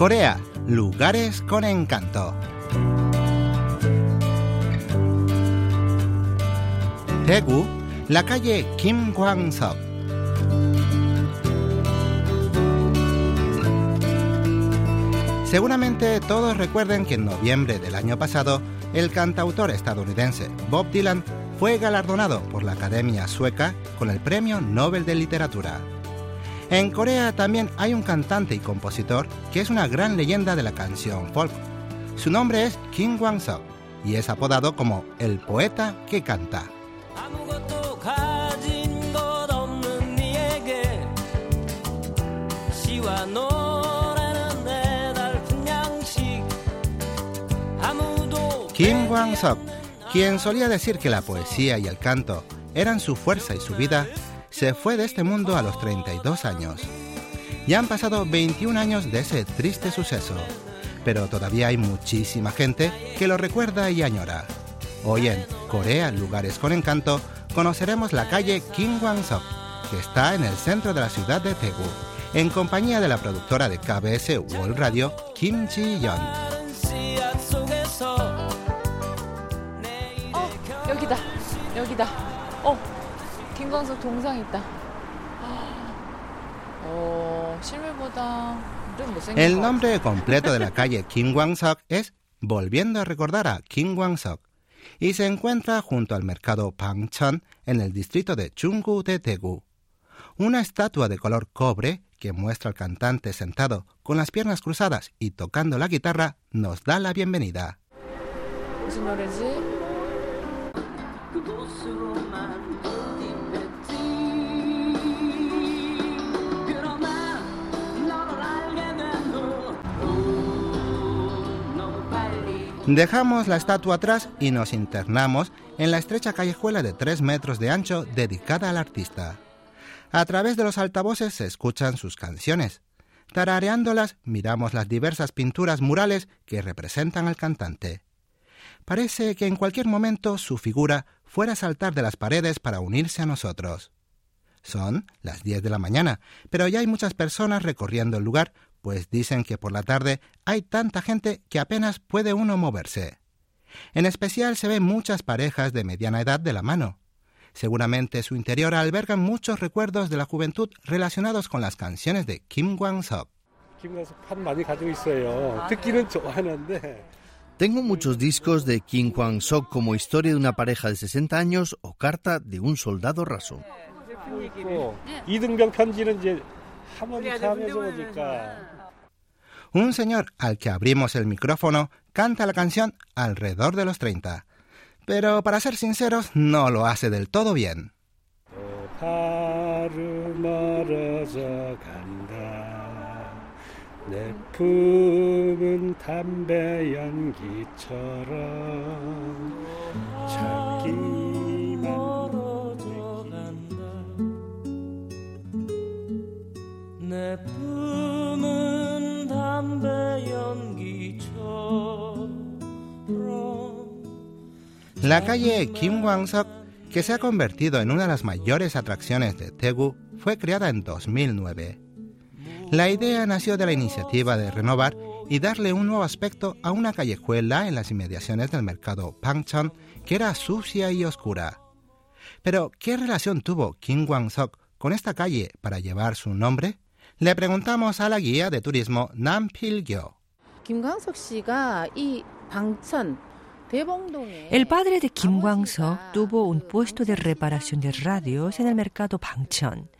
Corea, lugares con encanto. Daegu, la calle Kim Kwang-sok. Seguramente todos recuerden que en noviembre del año pasado, el cantautor estadounidense Bob Dylan fue galardonado por la Academia Sueca con el Premio Nobel de Literatura. En Corea también hay un cantante y compositor que es una gran leyenda de la canción folk. Su nombre es Kim Kwang-sok y es apodado como el poeta que canta. Kim Kwang-sok, quien solía decir que la poesía y el canto eran su fuerza y su vida, se fue de este mundo a los 32 años. Ya han pasado 21 años de ese triste suceso, pero todavía hay muchísima gente que lo recuerda y añora. Hoy en Corea, Lugares con Encanto, conoceremos la calle Kim Kwang-sok, que está en el centro de la ciudad de Daegu, en compañía de la productora de KBS World Radio, Kim Ji-yeon. 여기다 여기다 어 김광석 동상 있다 어 실물보다 좀 못생긴 El 것 nombre completo de la calle Kim Kwang-sok es Volviendo a recordar a Kim Kwang-sok y se encuentra junto al mercado Pangcheon en el distrito de Chunggu de Daegu. Una estatua de color cobre que muestra al cantante sentado con las piernas cruzadas y tocando la guitarra nos da la bienvenida. Dejamos la estatua atrás y nos internamos en la estrecha callejuela de 3 metros de ancho dedicada al artista. A través de los altavoces se escuchan sus canciones. Tarareándolas miramos las diversas pinturas murales que representan al cantante. Parece que en cualquier momento su figura fuera a saltar de las paredes para unirse a nosotros. Son las 10 de la mañana, pero ya hay muchas personas recorriendo el lugar, pues dicen que por la tarde hay tanta gente que apenas puede uno moverse. En especial se ven muchas parejas de mediana edad de la mano. Seguramente su interior alberga muchos recuerdos de la juventud relacionados con las canciones de Kim Kwang-sok. Tengo muchos discos de Kim Kwang-sok como Historia de una pareja de 60 años o Carta de un soldado raso. Un señor al que abrimos el micrófono canta la canción alrededor de los 30, pero para ser sinceros no lo hace del todo bien. 내 품은 담배 연기처럼 La calle Kim Kwang-sok, que se ha convertido en una de las mayores atracciones de Daegu, fue creada en 2009. La idea nació de la iniciativa de renovar y darle un nuevo aspecto a una callejuela en las inmediaciones del mercado Pangcheon que era sucia y oscura. Pero, ¿qué relación tuvo Kim Kwang-sok con esta calle para llevar su nombre? Le preguntamos a la guía de turismo Nam Pilgyo. El padre de Kim Kwang-sok tuvo un puesto de reparación de radios en el mercado Bangchon.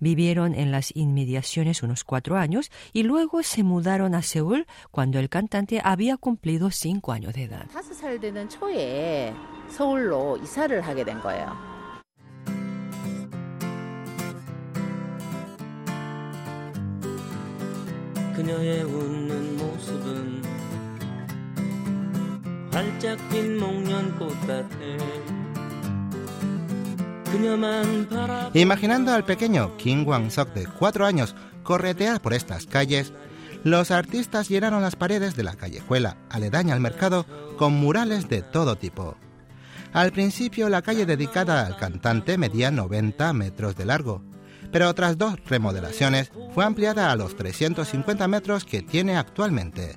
Vivieron en las inmediaciones unos cuatro años y luego se mudaron a Seúl cuando el cantante había cumplido cinco años de edad. 그녀의 웃는 모습은 활짝 핀 목련꽃 같아 그녀만 바라 Imaginando al pequeño Kim Kwang-sok de cuatro años corretear por estas calles, los artistas llenaron las paredes de la callejuela aledaña al mercado con murales de todo tipo. Al principio la calle dedicada al cantante medía 90 metros de largo, pero tras dos remodelaciones fue ampliada a los 350 metros que tiene actualmente.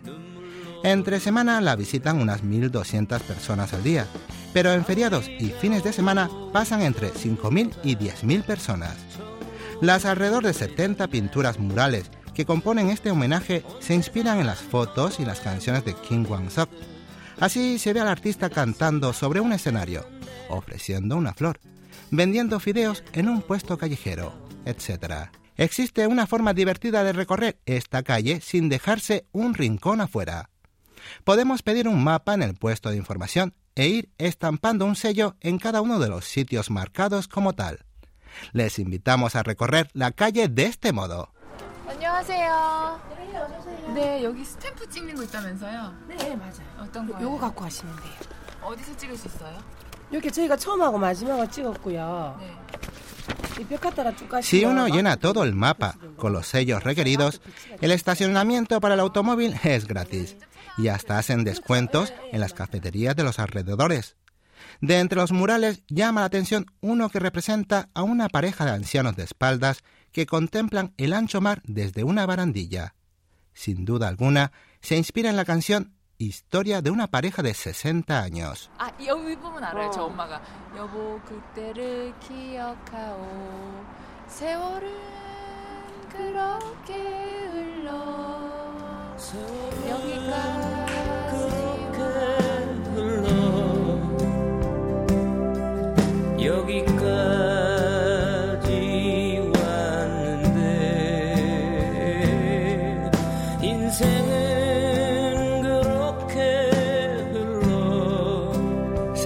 Entre semana la visitan unas 1.200 personas al día, pero en feriados y fines de semana pasan entre 5.000 y 10.000 personas. Las alrededor de 70 pinturas murales que componen este homenaje se inspiran en las fotos y las canciones de Kim Kwang-sok. Así se ve al artista cantando sobre un escenario, ofreciendo una flor, vendiendo fideos en un puesto callejero, etc. Existe una forma divertida de recorrer esta calle sin dejarse un rincón afuera. Podemos pedir un mapa en el puesto de información e ir estampando un sello en cada uno de los sitios marcados como tal. Les invitamos a recorrer la calle de este modo. 안녕하세요. 네, 여기 스탬프 찍는 거 있다면서요? 네 맞아요. 어떤 거요? 요거 갖고 가시면 돼요. 어디서 찍을 수 있어요? 이렇게 저희가 처음하고 마지막을 찍었고요. 네. Si uno llena todo el mapa con los sellos requeridos, el estacionamiento para el automóvil es gratis y hasta hacen descuentos en las cafeterías de los alrededores. De entre los murales llama la atención uno que representa a una pareja de ancianos de espaldas que contemplan el ancho mar desde una barandilla. Sin duda alguna, se inspira en la canción historia de una pareja de 60 años. Ah.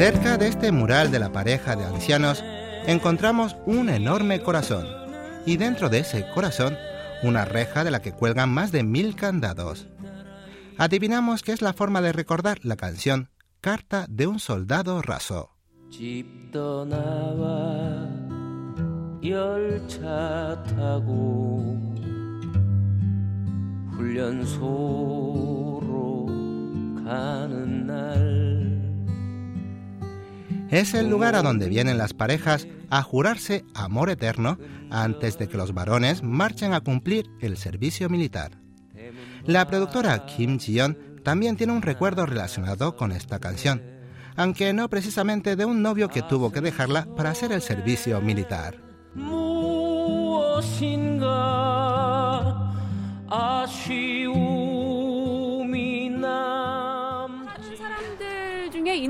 Cerca de este mural de la pareja de ancianos encontramos un enorme corazón y dentro de ese corazón una reja de la que cuelgan más de mil candados. Adivinamos que es la forma de recordar la canción Carta de un soldado raso. Es el lugar a donde vienen las parejas a jurarse amor eterno antes de que los varones marchen a cumplir el servicio militar. La productora Kim Ji-yeon también tiene un recuerdo relacionado con esta canción, aunque no precisamente de un novio que tuvo que dejarla para hacer el servicio militar.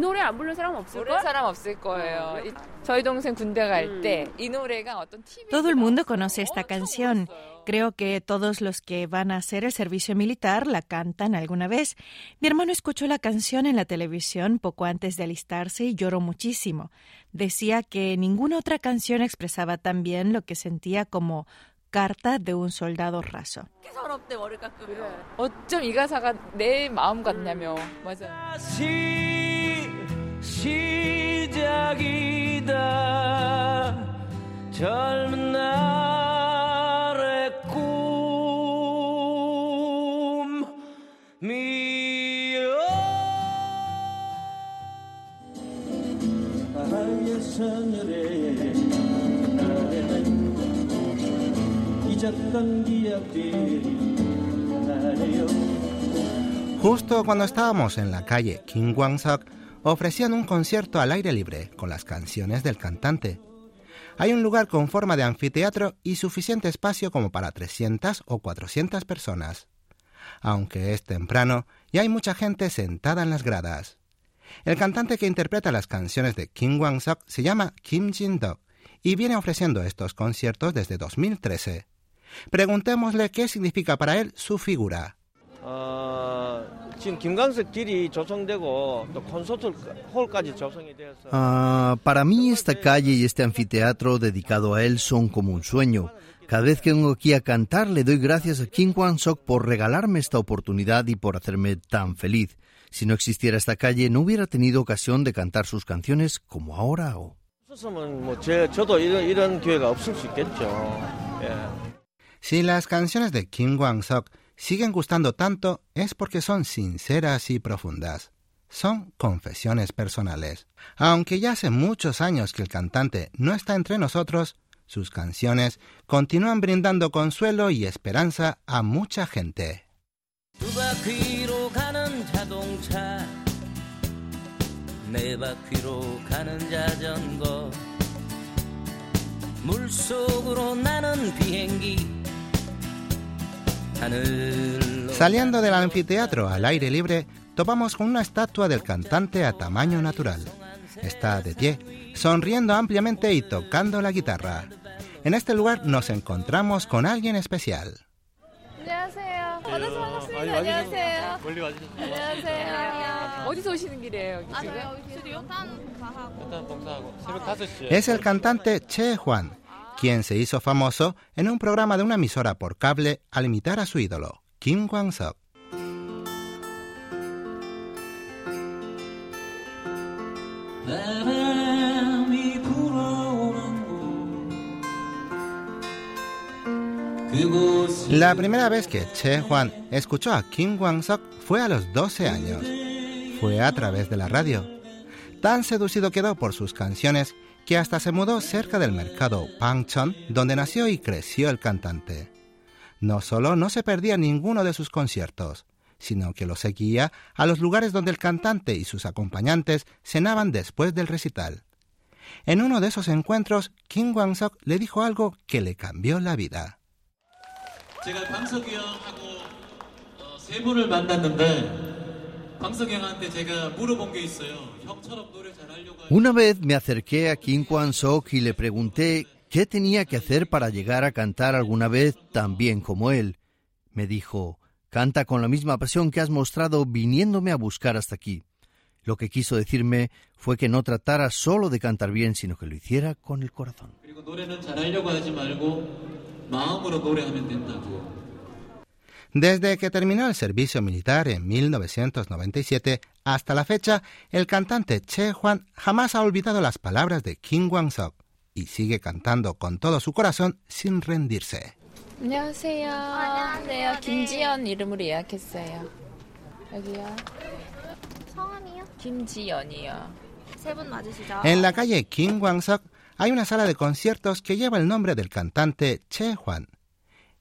노래 안 부르는 사람 없을걸? 모르는 사람 없을 거예요. 이- 저희 동생 군대 갈 때 이 노래가 어떤 TV Todo el mundo conoce esta canción. Creo que todos los que van a hacer el servicio militar la cantan alguna vez. Mi hermano escuchó la canción en la televisión poco antes de alistarse y lloró muchísimo. Decía que ninguna otra canción expresaba tan bien lo que sentía como carta de un soldado raso. 서럽대 머리 깎으면. 어쩜 이 가사가 내 마음 같냐며. 맞아요. 다 시 시작이다 젊은 날의 꿈 미어 하늘에 잊었던 기억들이 나래요 Justo cuando estábamos en la calle Kim Kwang-sok, ofrecían un concierto al aire libre con las canciones del cantante. Hay un lugar con forma de anfiteatro y suficiente espacio como para 300 o 400 personas. Aunque es temprano, ya hay mucha gente sentada en las gradas. El cantante que interpreta las canciones de Kim Kwang-sok se llama Kim Jin-dok y viene ofreciendo estos conciertos desde 2013. Preguntémosle qué significa para él su figura. Uh, para mí esta calle y este anfiteatro dedicado a él son como un sueño. Cada vez que vengo aquí a cantar le doy gracias a Kim Kwang Sok por regalarme esta oportunidad y por hacerme tan feliz. Si no existiera esta calle no hubiera tenido ocasión de cantar sus canciones como ahora o... Si las canciones de Kim Kwang Sok siguen gustando tanto es porque son sinceras y profundas. Son confesiones personales. Aunque ya hace muchos años que el cantante no está entre nosotros, Sus canciones continúan brindando consuelo y esperanza a mucha gente. Saliendo del anfiteatro al aire libre, topamos con una estatua del cantante a tamaño natural. Está de pie, sonriendo ampliamente y tocando la guitarra. En este lugar nos encontramos con alguien especial. Es el cantante Che Juan, quien se hizo famoso en un programa de una emisora por cable al imitar a su ídolo, Kim Kwang-suk. La primera vez que Che Juan escuchó a Kim Kwang-suk fue a los 12 años. Fue a través de la radio. Tan seducido quedó por sus canciones que hasta se mudó cerca del mercado Pangchon, donde nació y creció el cantante. No solo no se perdía ninguno de sus conciertos, sino que lo seguía a los lugares donde el cantante y sus acompañantes cenaban después del recital. En uno de esos encuentros, Kim Kwang-sok le dijo algo que le cambió la vida. Una vez me acerqué a Kim Kwan-sok y le pregunté qué tenía que hacer para llegar a cantar alguna vez tan bien como él. Me dijo, canta con la misma pasión que has mostrado viniéndome a buscar hasta aquí. Lo que quiso decirme fue que no tratara solo de cantar bien, sino que lo hiciera con el corazón. Desde que terminó el servicio militar en 1997 hasta la fecha, el cantante Che Juan jamás ha olvidado las palabras de Kim Kwang-sok y sigue cantando con todo su corazón sin rendirse. 안녕하세요. 네, 김지연 이름으로 예약했어요. 여기요. 성함이요? 김지연이요. 세 분 맞으시죠? En la calle Kim Kwang-sok hay una sala de conciertos que lleva el nombre del cantante Che Juan.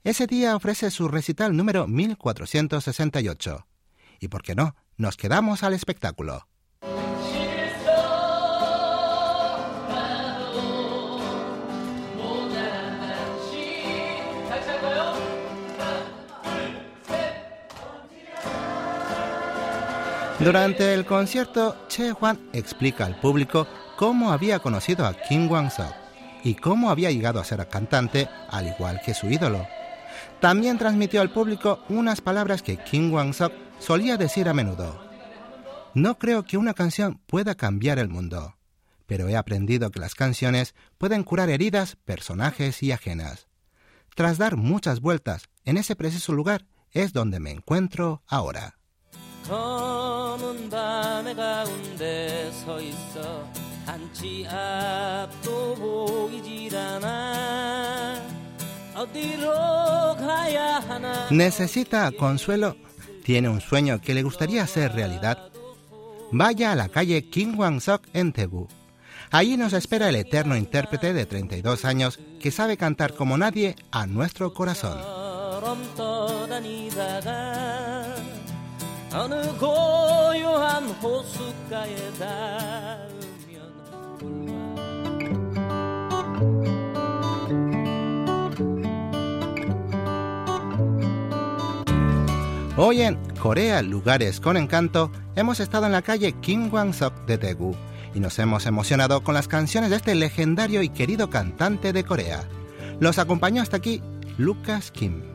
Ese día ofrece su recital número 1468. Y por qué no, nos quedamos al espectáculo. Durante el concierto, Che Juan explica al público cómo había conocido a Kim Kwang-sok y cómo había llegado a ser cantante al igual que su ídolo. También transmitió al público unas palabras que Kim Kwang-sok solía decir a menudo. No creo que una canción pueda cambiar el mundo, pero he aprendido que las canciones pueden curar heridas, personajes y ajenas. Tras dar muchas vueltas en ese preciso lugar es donde me encuentro ahora. ¿Necesita consuelo? ¿Tiene un sueño que le gustaría hacer realidad? Vaya a la calle Kim Kwang-sok en Daegu. Allí nos espera el eterno intérprete de 32 años que sabe cantar como nadie a nuestro corazón. Hoy en Corea, lugares con encanto, hemos estado en la calle Kim Kwang-sok de Daegu y nos hemos emocionado con las canciones de este legendario y querido cantante de Corea. Los acompañó hasta aquí Lucas Kim.